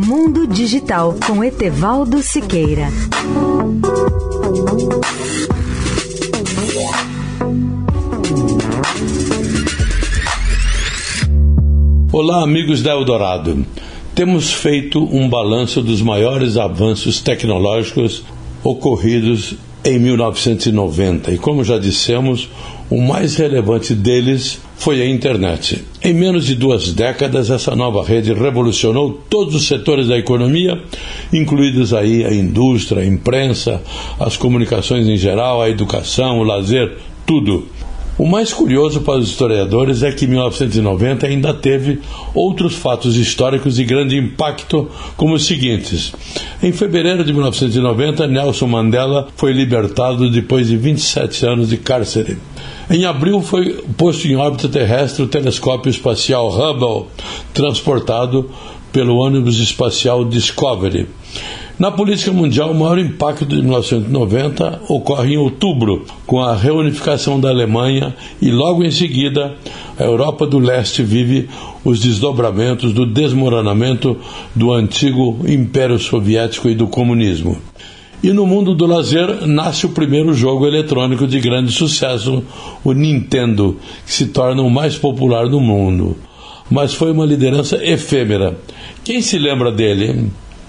Mundo Digital com Etevaldo Siqueira. Olá, amigos da Eldorado. Temos feito um balanço dos maiores avanços tecnológicos ocorridos em 1990 e, como já dissemos, o mais relevante deles foi a internet. Em menos de duas décadas, essa nova rede revolucionou todos os setores da economia, incluídos aí a indústria, a imprensa, as comunicações em geral, a educação, o lazer, tudo. O mais curioso para os historiadores é que 1990 ainda teve outros fatos históricos de grande impacto, como os seguintes. Em fevereiro de 1990, Nelson Mandela foi libertado depois de 27 anos de cárcere. Em abril foi posto em órbita terrestre o telescópio espacial Hubble, transportado pelo ônibus espacial Discovery. Na política mundial, o maior impacto de 1990 ocorre em outubro, com a reunificação da Alemanha e logo em seguida a Europa do Leste vive os desdobramentos do desmoronamento do antigo Império Soviético e do comunismo. E no mundo do lazer nasce o primeiro jogo eletrônico de grande sucesso, o Nintendo, que se torna o mais popular do mundo. Mas foi uma liderança efêmera. Quem se lembra dele?